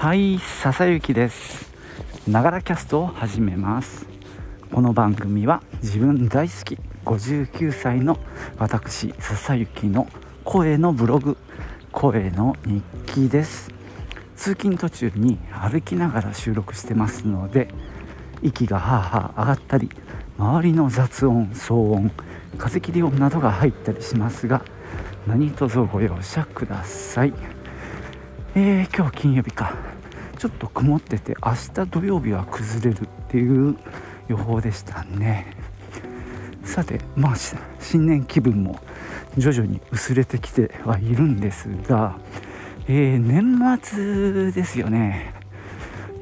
はい笹雪ですながらキャストを始めますこの番組は自分大好き59歳の私笹雪の声のブログ声の日記です。通勤途中に歩きながら収録してますので息がハーハー上がったり周りの雑音騒音風切り音などが入ったりしますが何卒ご容赦ください。えー、今日金曜日か。ちょっと曇ってて明日土曜日は崩れるっていう予報でしたね。さてまあ新年気分も徐々に薄れてきてはいるんですが、えー、年末ですよね。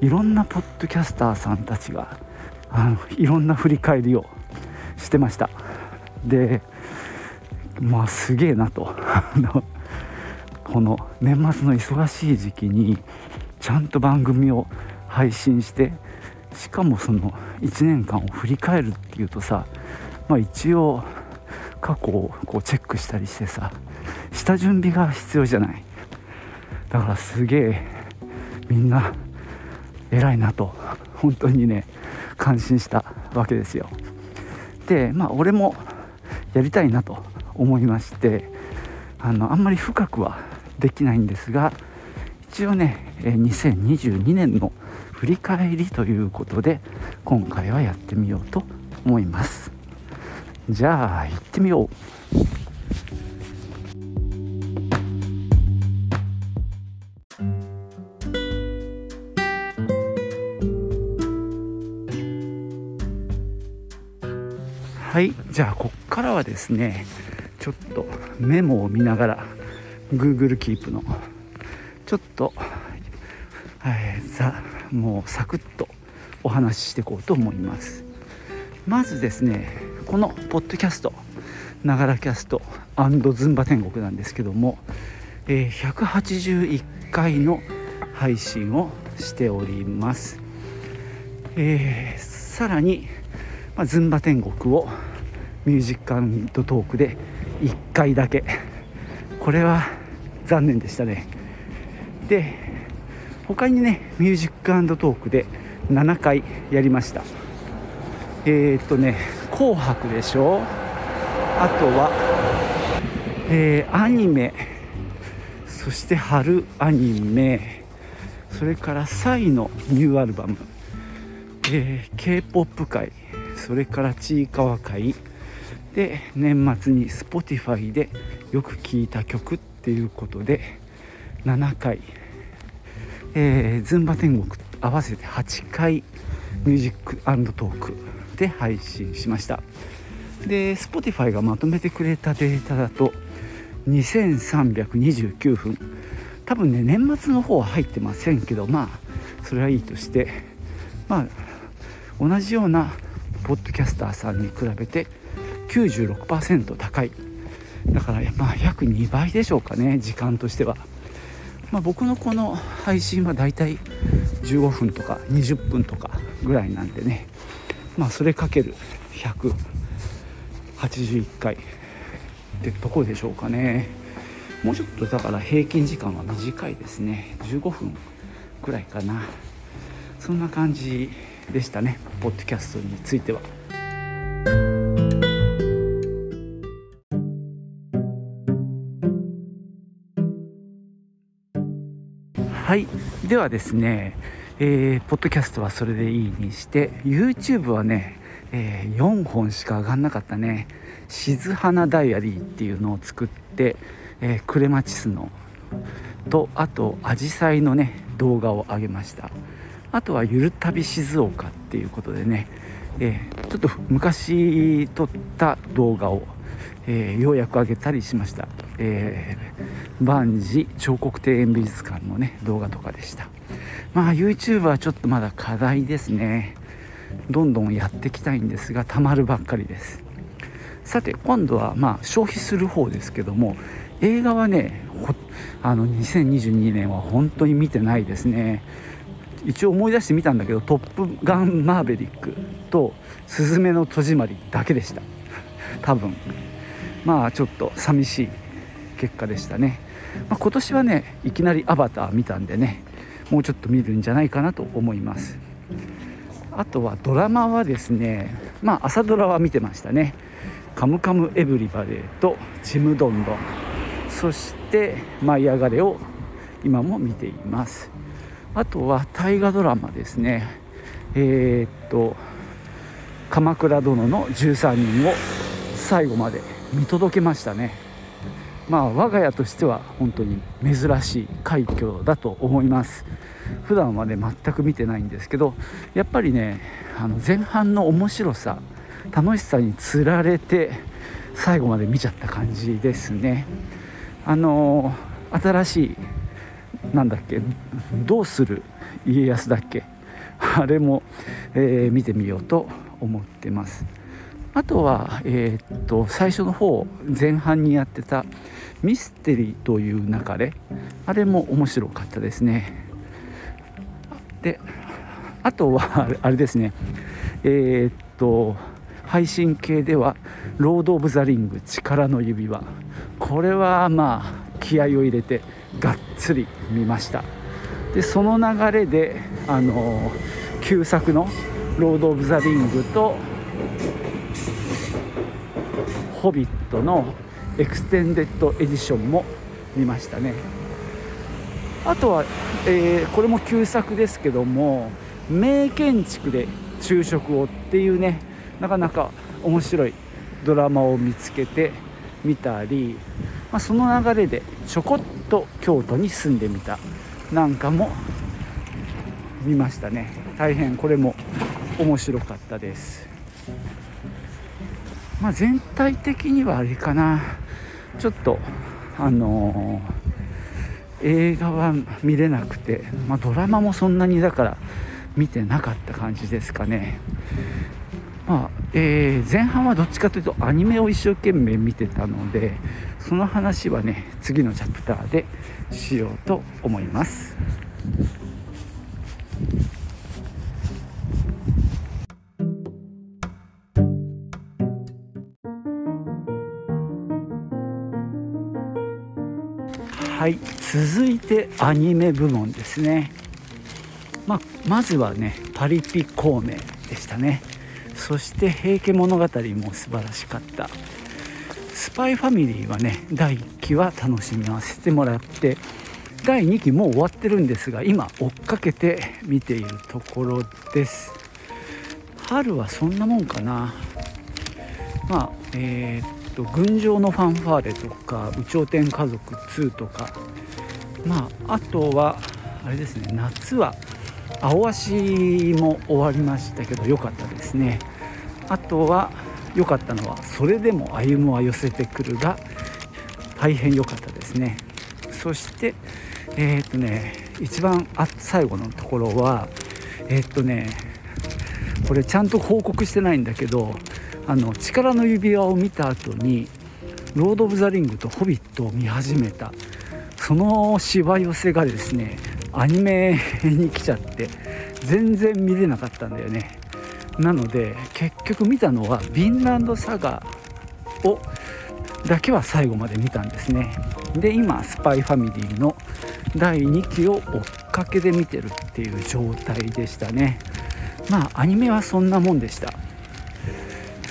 いろんなポッドキャスターさんたちがあのいろんな振り返りをしてました。でまあすげえなと。この年末の忙しい時期にちゃんと番組を配信してしかもその1年間を振り返るっていうとさまあ一応過去をこうチェックしたりしてさ下準備が必要じゃない。だからすげえみんな偉いなと本当にね感心したわけですよ。でまあ俺もやりたいなと思いましてあのあんまり深くはできないんですが一応ね2022年の振り返りということで今回はやってみようと思います。じゃあ行ってみよう。はいじゃあこっからはですねちょっとメモを見ながら Google キープのちょっと、えー、ざもうサクッとお話ししていこうと思います。まずですねこのポッドキャストながらキャストズンバ天国なんですけども、えー、181回の配信をしております、えー、さらに、まあ、ズンバ天国をミュージックトークで1回だけ。これは残念でしたね。で他にねミュージックトークで7回やりました。えー、っとね「紅白」でしょ？あとは、えー、アニメそして春アニメそれから PSY のニューアルバム、えー、k p o p 界それからちいかわ会で年末に Spotify でよく聴いた曲っていうことで7回、えー、ズンバ天国合わせて8回ミュージックトークで配信しました。で Spotify がまとめてくれたデータだと2329分。多分ね年末の方は入ってませんけどまあそれはいいとしてまあ同じようなポッドキャスターさんに比べて96%高い。だからまあ約2倍でしょうかね時間としては、まあ、僕のこの配信はだいたい15分とか20分とかぐらいなんでね。まあそれかける181回ってとこでしょうかね。もうちょっとだから平均時間は短いですね。15分ぐらいかな。そんな感じでしたね。ポッドキャストについては。はい。ではですね、えー、ポッドキャストはそれでいいにして YouTube はね、えー、4本しか上がんなかったね「静花ダイアリー」っていうのを作って、えー、クレマチスのとあとアジサイのね動画を上げました。あとは「ゆる旅静岡」っていうことでね、えー、ちょっと昔撮った動画をえ、ようやく上げたりしました、えー、万事彫刻庭園美術館のね動画とかでした。まあ YouTube はちょっとまだ課題ですね。どんどんやっていきたいんですがたまるばっかりです。さて今度はまあ消費する方ですけども映画はねあの2022年は本当に見てないですね。一応思い出してみたんだけど「トップガンマーヴェリック」と「すずめの戸締まり」だけでした。多分。まあちょっと寂しい。結果でしたね、まあ、今年はねいきなり「アバター」見たんでねもうちょっと見るんじゃないかなと思います。あとはドラマはですねまあ朝ドラは見てましたね「カムカムエヴリバデー」と「ちむどんどん」そして「舞い上がれ」を今も見ています。あとは大河ドラマですね。えー、っと「鎌倉殿の13人」を最後まで見届けましたね。まあ我が家としては本当に珍しい快挙だと思います。普段はね全く見てないんですけどやっぱりねあの前半の面白さ楽しさにつられて最後まで見ちゃった感じですね。あの新しいなんだっけどうする家康だっけあれも、えー、見てみようと思ってます。あとは、えー、っと最初の方前半にやってたミステリーという流れあれも面白かったですね。であとはあれですね。えー、っと配信系では「ロード・オブ・ザ・リング力の指輪」これはまあ気合を入れてがっつり見ました。でその流れであの旧作の「ロード・オブ・ザ・リング」と「ホビット」の extended edition も見ましたね。あとは、えー、これも旧作ですけども名建築で昼食をっていうねなかなか面白いドラマを見つけてみたり、まあ、その流れでちょこっと京都に住んでみたなんかも見ましたね。大変これも面白かったです。まあ全体的にはあれかなちょっとあのー映画は見れなくて、まあ、ドラマもそんなにだから見てなかった感じですかね。まあえー、前半はどっちかというとアニメを一生懸命見てたのでその話はね次のチャプターでしようと思います。はい続いてアニメ部門ですね、まあ、まずはねパリピ孔明でしたね。そして「平家物語」も素晴らしかった。スパイファミリーはね第1期は楽しみませてもらって第2期もう終わってるんですが今追っかけて見ているところです。春はそんなもんかな。まあえー、と「群青のファンファーレ」とか「有頂天家族2」とか。まああとはあれですね夏は青足も終わりましたけど良かったですね。あとは良かったのは「それでも歩むは寄せてくる」が大変良かったですね。そしてえー、っとね一番あ最後のところはえー、っとねこれちゃんと報告してないんだけどあの力の指輪を見た後に「ロード・オブ・ザ・リング」と「ホビット」を見始めた。そのしわ寄せがですねアニメに来ちゃって全然見れなかったんだよね。なので結局見たのは「ヴィンランドサガ」をだけは最後まで見たんですね。で今「スパイファミリー」の第2期を追っかけで見てるっていう状態でしたね。まあアニメはそんなもんでした。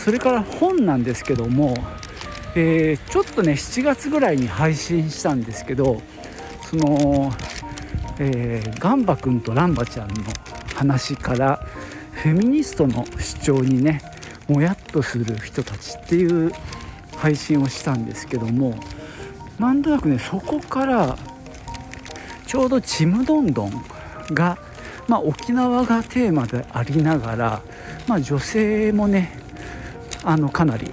それから本なんですけども、えー、ちょっとね7月ぐらいに配信したんですけどその、えー、ガンバ君とランバちゃんの話からフェミニストの主張にねもやっとする人たちっていう配信をしたんですけどもなんとなくねそこからちょうど「ちむどんどん」が、まあ、沖縄がテーマでありながら、まあ、女性もねあのかなり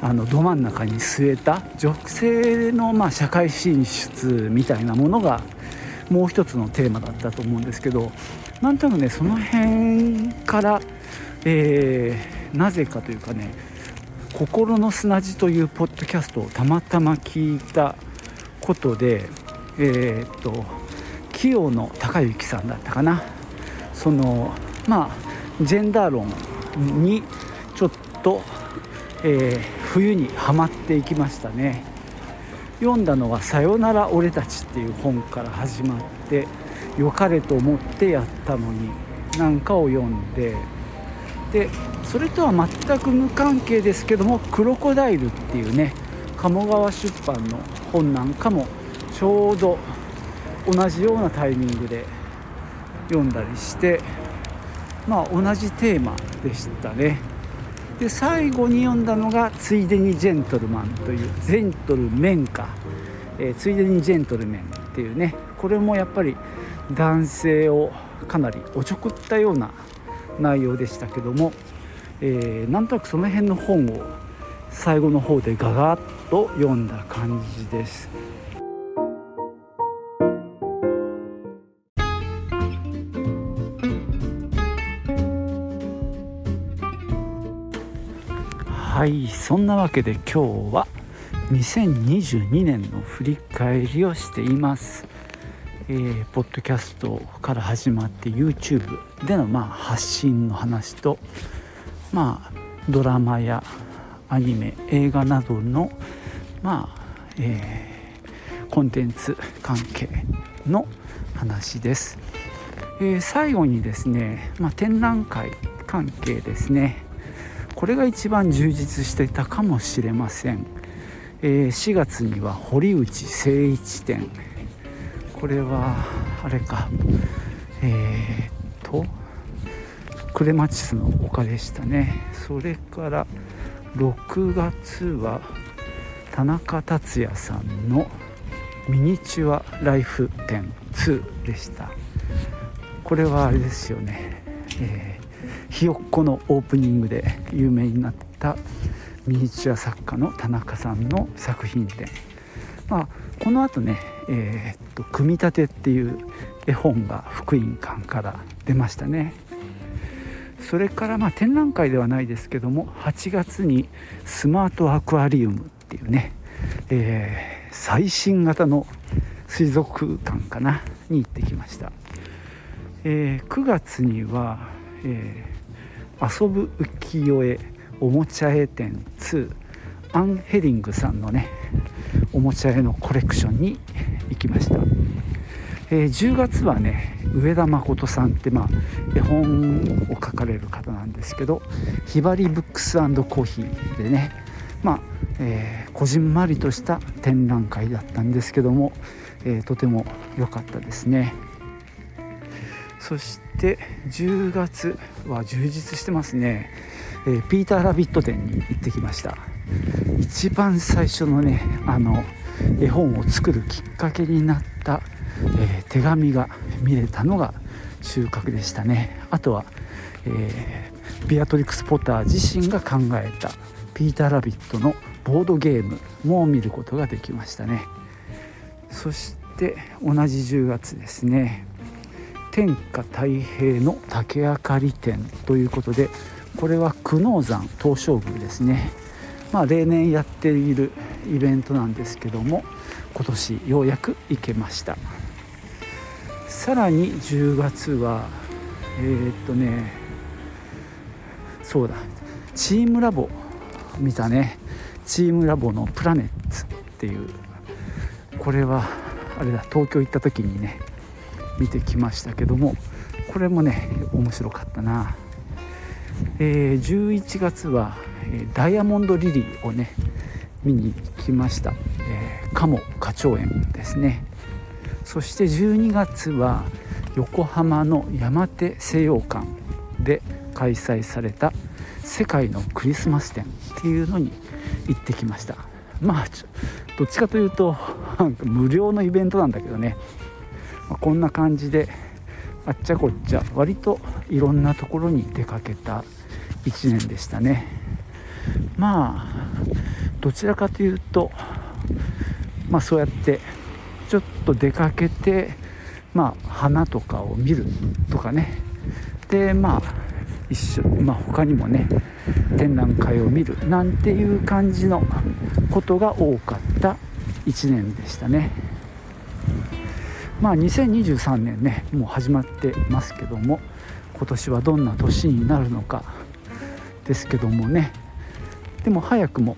あのど真ん中に据えた女性のまあ社会進出みたいなものがもう一つのテーマだったと思うんですけどなんとなくねその辺から、えー、なぜかというかね「心の砂地」というポッドキャストをたまたま聞いたことでえー、っと清野孝之さんだったかな。そのまあジェンダー論にと、えー、冬にはまっていきましたね。読んだのは「さよなら俺たち」っていう本から始まって良かれと思ってやったのになんかを読んででそれとは全く無関係ですけども「クロコダイル」っていうね鴨川出版の本なんかもちょうど同じようなタイミングで読んだりしてまあ同じテーマでしたね。で最後に読んだのが「ついでにジェントルマン」というジェントルメンか、えー、ついでにジェントルメンっていうねこれもやっぱり男性をかなりおちょくったような内容でしたけども、えー、なんとなくその辺の本を最後の方でガガッと読んだ感じです。はいそんなわけで今日は2022年の振り返りをしています、えー、ポッドキャストから始まって YouTube でのまあ発信の話とまあドラマやアニメ映画などのまあ、えー、コンテンツ関係の話です、えー、最後にですね、まあ、展覧会関係ですね。これが一番充実していたかもしれません、えー、4月には堀内誠一展。これはあれか。えー、っとクレマチスの丘でしたね。それから6月は田中達也さんのミニチュアライフ展2でした。これはあれですよね、えひよっこのオープニングで有名になったミニチュア作家の田中さんの作品展、まあ、このあね、えー、っと「組み立て」っていう絵本が福音館から出ましたね。それからまあ展覧会ではないですけども8月にスマートアクアリウムっていうね、えー、最新型の水族館かなに行ってきました、えー、9月には、え遊ぶ浮世絵おもちゃ絵展2アンヘリングさんのねおもちゃ絵のコレクションに行きました、えー、10月はね上田誠さんって、まあ、絵本を描かれる方なんですけどひばりブックスコーヒーでねまあ、えー、こじんまりとした展覧会だったんですけども、えー、とても良かったですね。そしてて10月は充実してますね、えー、ピーター・ラビット展に行ってきました。一番最初のねあの絵本を作るきっかけになった、えー、手紙が見れたのが収穫でしたね。あとは、えー、ビアトリックス・ポッター自身が考えたピーター・ラビットのボードゲームも見ることができましたね。そして同じ10月ですね。天下太平の竹あかり展ということでこれは久能山東照宮ですね。まあ例年やっているイベントなんですけども今年ようやく行けました。さらに10月はえー、っとねそうだチームラボ見たね。チームラボのプラネッツっていうこれはあれだ東京行った時にね見てきましたけどもこれもね面白かったな、えー、11月は、えダイヤモンドリリーをね見に来ました、えー、鴨花鳥園ですね。そして12月は横浜の山手西洋館で開催された世界のクリスマス展っていうのに行ってきました。まあどっちかというと 無料のイベントなんだけどね。まあ、こんな感じであっちゃこっちゃ割といろんなところに出かけた1年でしたねまあどちらかというとまあそうやってちょっと出かけてまあ花とかを見るとかねでまあ一緒まあ他にもね展覧会を見るなんていう感じのことが多かった1年でしたね。まあ2023年ねもう始まってますけども今年はどんな年になるのかですけどもね。でも早くも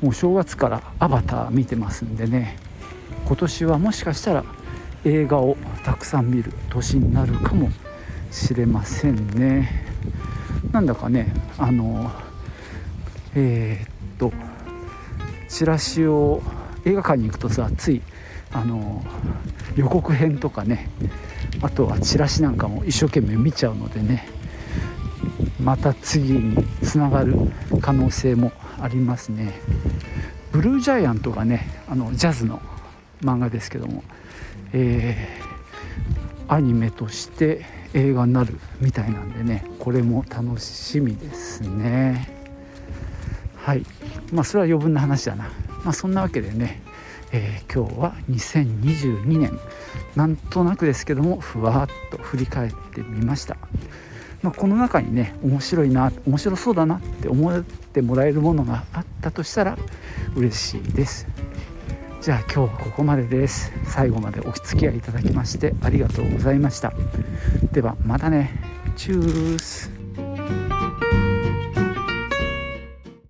もう正月から「アバター」見てますんでね。今年はもしかしたら映画をたくさん見る年になるかもしれませんね。なんだかねあのえー、っとチラシを映画館に行くとさついあの予告編とかねあとはチラシなんかも一生懸命見ちゃうのでねまた次につながる可能性もありますね。ブルージャイアントがねあのジャズの漫画ですけども、えー、アニメとして映画になるみたいなんでねこれも楽しみですね。はい。まあそれは余分な話だな。まあそんなわけでね、えー、今日は2022年。なんとなくですけどもふわっと振り返ってみました、まあ、この中にね面白いな面白そうだなって思ってもらえるものがあったとしたら嬉しいです。じゃあ今日はここまでです。最後までお付き合いいただきましてありがとうございました。ではまたね。チュース。